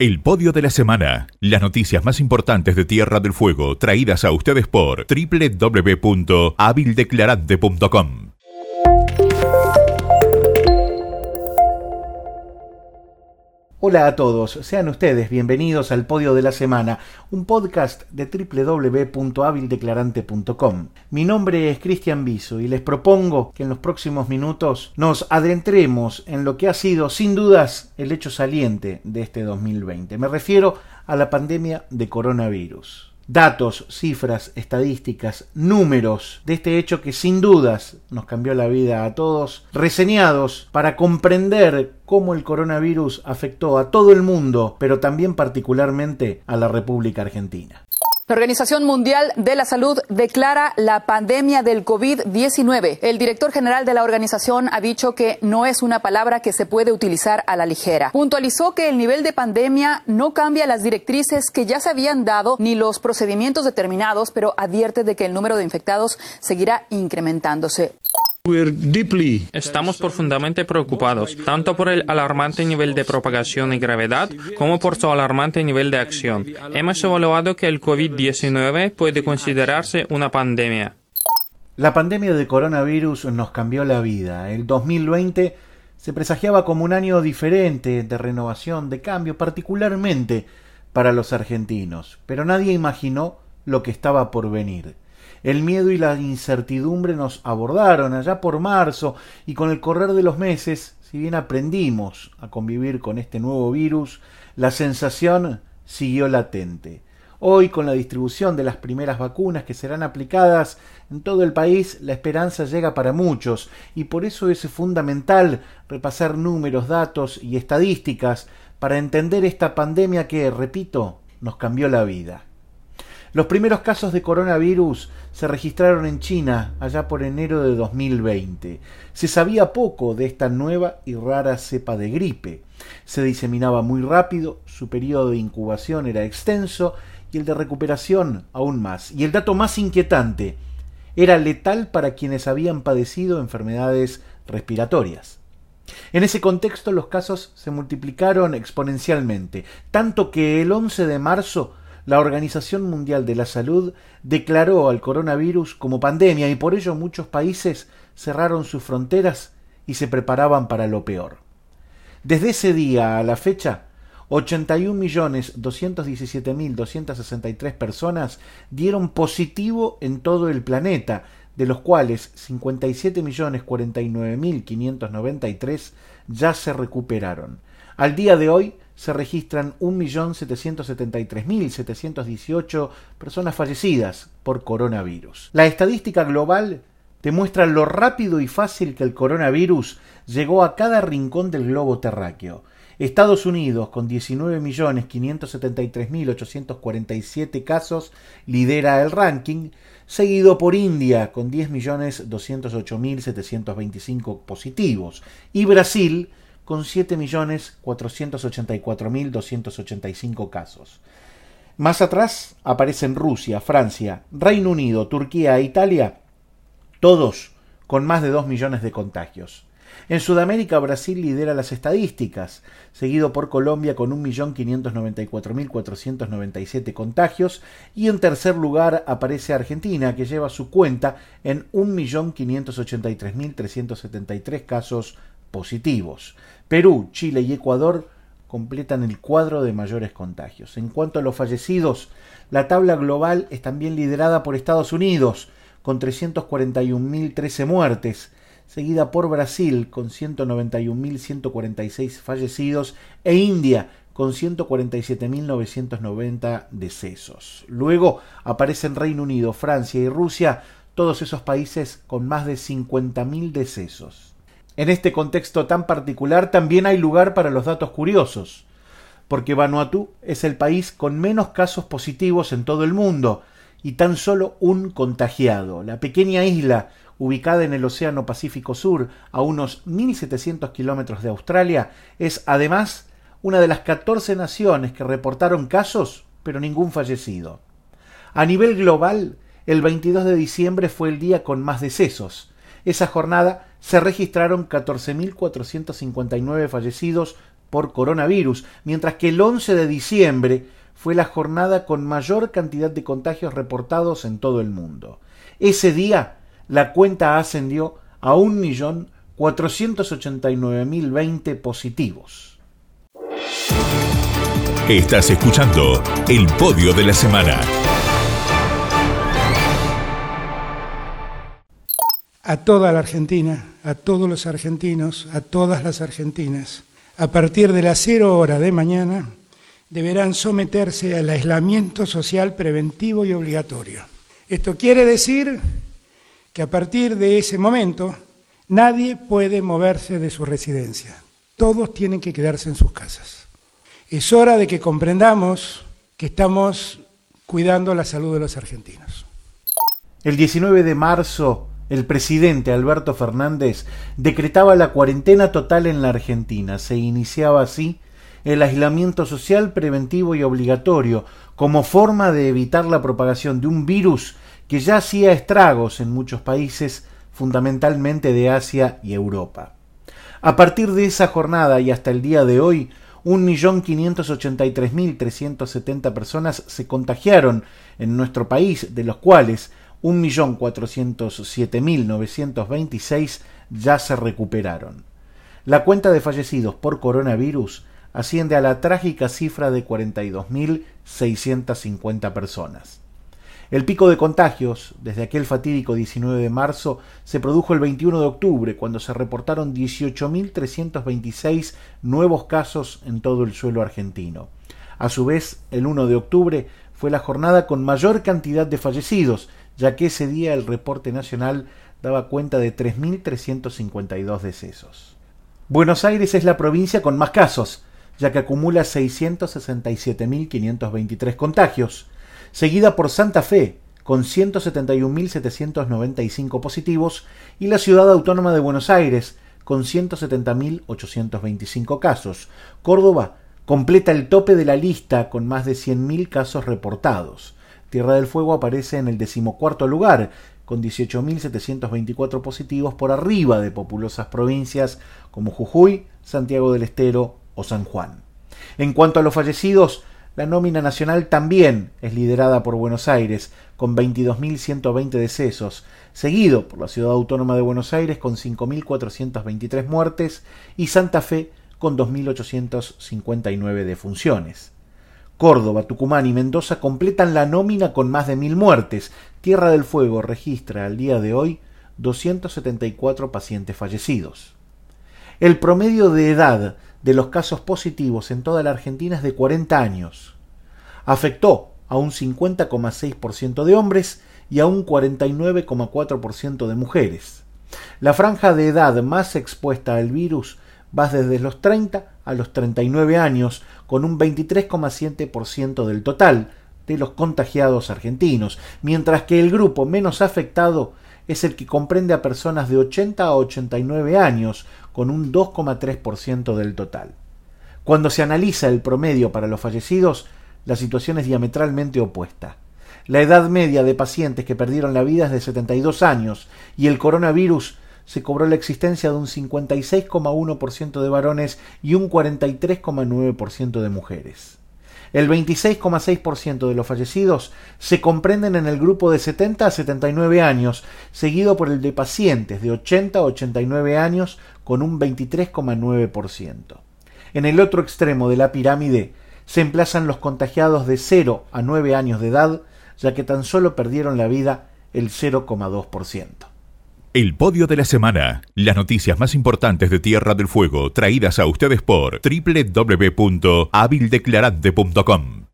El podio de la semana. Las noticias más importantes de Tierra del Fuego traídas a ustedes por www.habildeclarante.com. Hola a todos, sean ustedes bienvenidos al Podio de la Semana, un podcast de www.habildeclarante.com. Mi nombre es Cristian Biso y les propongo que en los próximos minutos nos adentremos en lo que ha sido sin dudas el hecho saliente de este 2020. Me refiero a la pandemia de coronavirus datos, cifras, estadísticas, números de este hecho que sin dudas nos cambió la vida a todos, reseñados para comprender cómo el coronavirus afectó a todo el mundo, pero también particularmente a la República Argentina. La Organización Mundial de la Salud declara la pandemia del COVID-19. El director general de la organización ha dicho que no es una palabra que se puede utilizar a la ligera. Puntualizó que el nivel de pandemia no cambia las directrices que ya se habían dado ni los procedimientos determinados, pero advierte de que el número de infectados seguirá incrementándose. Estamos profundamente preocupados, tanto por el alarmante nivel de propagación y gravedad, como por su alarmante nivel de acción. Hemos evaluado que el COVID-19 puede considerarse una pandemia. La pandemia de coronavirus nos cambió la vida. El 2020 se presagiaba como un año diferente de renovación, de cambio, particularmente para los argentinos, pero nadie imaginó lo que estaba por venir. El miedo y la incertidumbre nos abordaron allá por marzo y con el correr de los meses, si bien aprendimos a convivir con este nuevo virus, la sensación siguió latente. Hoy, con la distribución de las primeras vacunas que serán aplicadas en todo el país, la esperanza llega para muchos y por eso es fundamental repasar números, datos y estadísticas para entender esta pandemia que, repito, nos cambió la vida. Los primeros casos de coronavirus se registraron en China allá por enero de 2020. Se sabía poco de esta nueva y rara cepa de gripe. Se diseminaba muy rápido, su periodo de incubación era extenso y el de recuperación aún más. Y el dato más inquietante, era letal para quienes habían padecido enfermedades respiratorias. En ese contexto los casos se multiplicaron exponencialmente, tanto que el 11 de marzo la Organización Mundial de la Salud declaró al coronavirus como pandemia y por ello muchos países cerraron sus fronteras y se preparaban para lo peor. Desde ese día a la fecha, 81.217.263 personas dieron positivo en todo el planeta, de los cuales 57.049.593 ya se recuperaron. Al día de hoy se registran 1.773.718 personas fallecidas por coronavirus. La estadística global demuestra lo rápido y fácil que el coronavirus llegó a cada rincón del globo terráqueo. Estados Unidos, con 19.573.847 casos, lidera el ranking, seguido por India, con 10.208.725 positivos, y Brasil, con 7.484.285 casos. Más atrás aparecen Rusia, Francia, Reino Unido, Turquía e Italia, todos con más de 2 millones de contagios. En Sudamérica, Brasil lidera las estadísticas, seguido por Colombia con 1.594.497 contagios, y en tercer lugar aparece Argentina, que lleva su cuenta en 1.583.373 casos positivos. Perú, Chile y Ecuador completan el cuadro de mayores contagios. En cuanto a los fallecidos, la tabla global es también liderada por Estados Unidos, con 341.013 muertes, seguida por Brasil, con 191.146 fallecidos, e India, con 147.990 decesos. Luego aparecen Reino Unido, Francia y Rusia, todos esos países con más de 50.000 decesos. En este contexto tan particular también hay lugar para los datos curiosos, porque Vanuatu es el país con menos casos positivos en todo el mundo y tan solo un contagiado. La pequeña isla, ubicada en el Océano Pacífico Sur, a unos 1.700 kilómetros de Australia, es además una de las 14 naciones que reportaron casos, pero ningún fallecido. A nivel global, el 22 de diciembre fue el día con más decesos. Esa jornada se registraron 14.459 fallecidos, por coronavirus, mientras que el 11 de diciembre fue la jornada con mayor cantidad de contagios reportados en todo el mundo. Ese día la cuenta ascendió a 1.489.020 positivos. Estás escuchando el podio de la semana. A toda la Argentina, a todos los argentinos, a todas las argentinas, a partir de las cero hora de mañana, deberán someterse al aislamiento social preventivo y obligatorio. Esto quiere decir que a partir de ese momento nadie puede moverse de su residencia. Todos tienen que quedarse en sus casas. Es hora de que comprendamos que estamos cuidando la salud de los argentinos. El 19 de marzo, el presidente Alberto Fernández decretaba la cuarentena total en la Argentina. Se iniciaba así el aislamiento social preventivo y obligatorio como forma de evitar la propagación de un virus que ya hacía estragos en muchos países, fundamentalmente de Asia y Europa. A partir de esa jornada y hasta el día de hoy, 1.583.370 personas se contagiaron en nuestro país, de los cuales 1.407.926 ya se recuperaron. La cuenta de fallecidos por coronavirus asciende a la trágica cifra de 42.650 personas. El pico de contagios, desde aquel fatídico 19 de marzo, se produjo el 21 de octubre, cuando se reportaron 18.326 nuevos casos en todo el suelo argentino. A su vez, el 1 de octubre fue la jornada con mayor cantidad de fallecidos, ya que ese día el reporte nacional daba cuenta de 3.352 decesos. Buenos Aires es la provincia con más casos, ya que acumula 667.523 contagios, seguida por Santa Fe, con 171.795 positivos, y la Ciudad Autónoma de Buenos Aires, con 170.825 casos. Córdoba completa el tope de la lista con más de 100.000 casos reportados. Tierra del Fuego aparece en el decimocuarto lugar, con 18.724 positivos por arriba de populosas provincias como Jujuy, Santiago del Estero o San Juan. En cuanto a los fallecidos, la nómina nacional también es liderada por Buenos Aires, con 22.120 decesos, seguido por la Ciudad Autónoma de Buenos Aires con 5.423 muertes y Santa Fe con 2.859 defunciones. Córdoba, Tucumán y Mendoza completan la nómina con más de mil muertes. Tierra del Fuego registra al día de hoy 274 pacientes fallecidos. El promedio de edad de los casos positivos en toda la Argentina es de 40 años. Afectó a un 50,6% de hombres y a un 49,4% de mujeres. La franja de edad más expuesta al virus va desde los 30 a los 39 años, con un 23,7% del total de los contagiados argentinos, mientras que el grupo menos afectado es el que comprende a personas de 80 a 89 años, con un 2,3% del total. Cuando se analiza el promedio para los fallecidos, la situación es diametralmente opuesta. La edad media de pacientes que perdieron la vida es de 72 años y el coronavirus se cobró la existencia de un 56,1% de varones y un 43,9% de mujeres. El 26,6% de los fallecidos se comprenden en el grupo de 70 a 79 años, seguido por el de pacientes de 80 a 89 años con un 23,9%. En el otro extremo de la pirámide se emplazan los contagiados de 0 a 9 años de edad, ya que tan solo perdieron la vida el 0,2%. El podio de la semana. Las noticias más importantes de Tierra del Fuego traídas a ustedes por www.habildeclarante.com.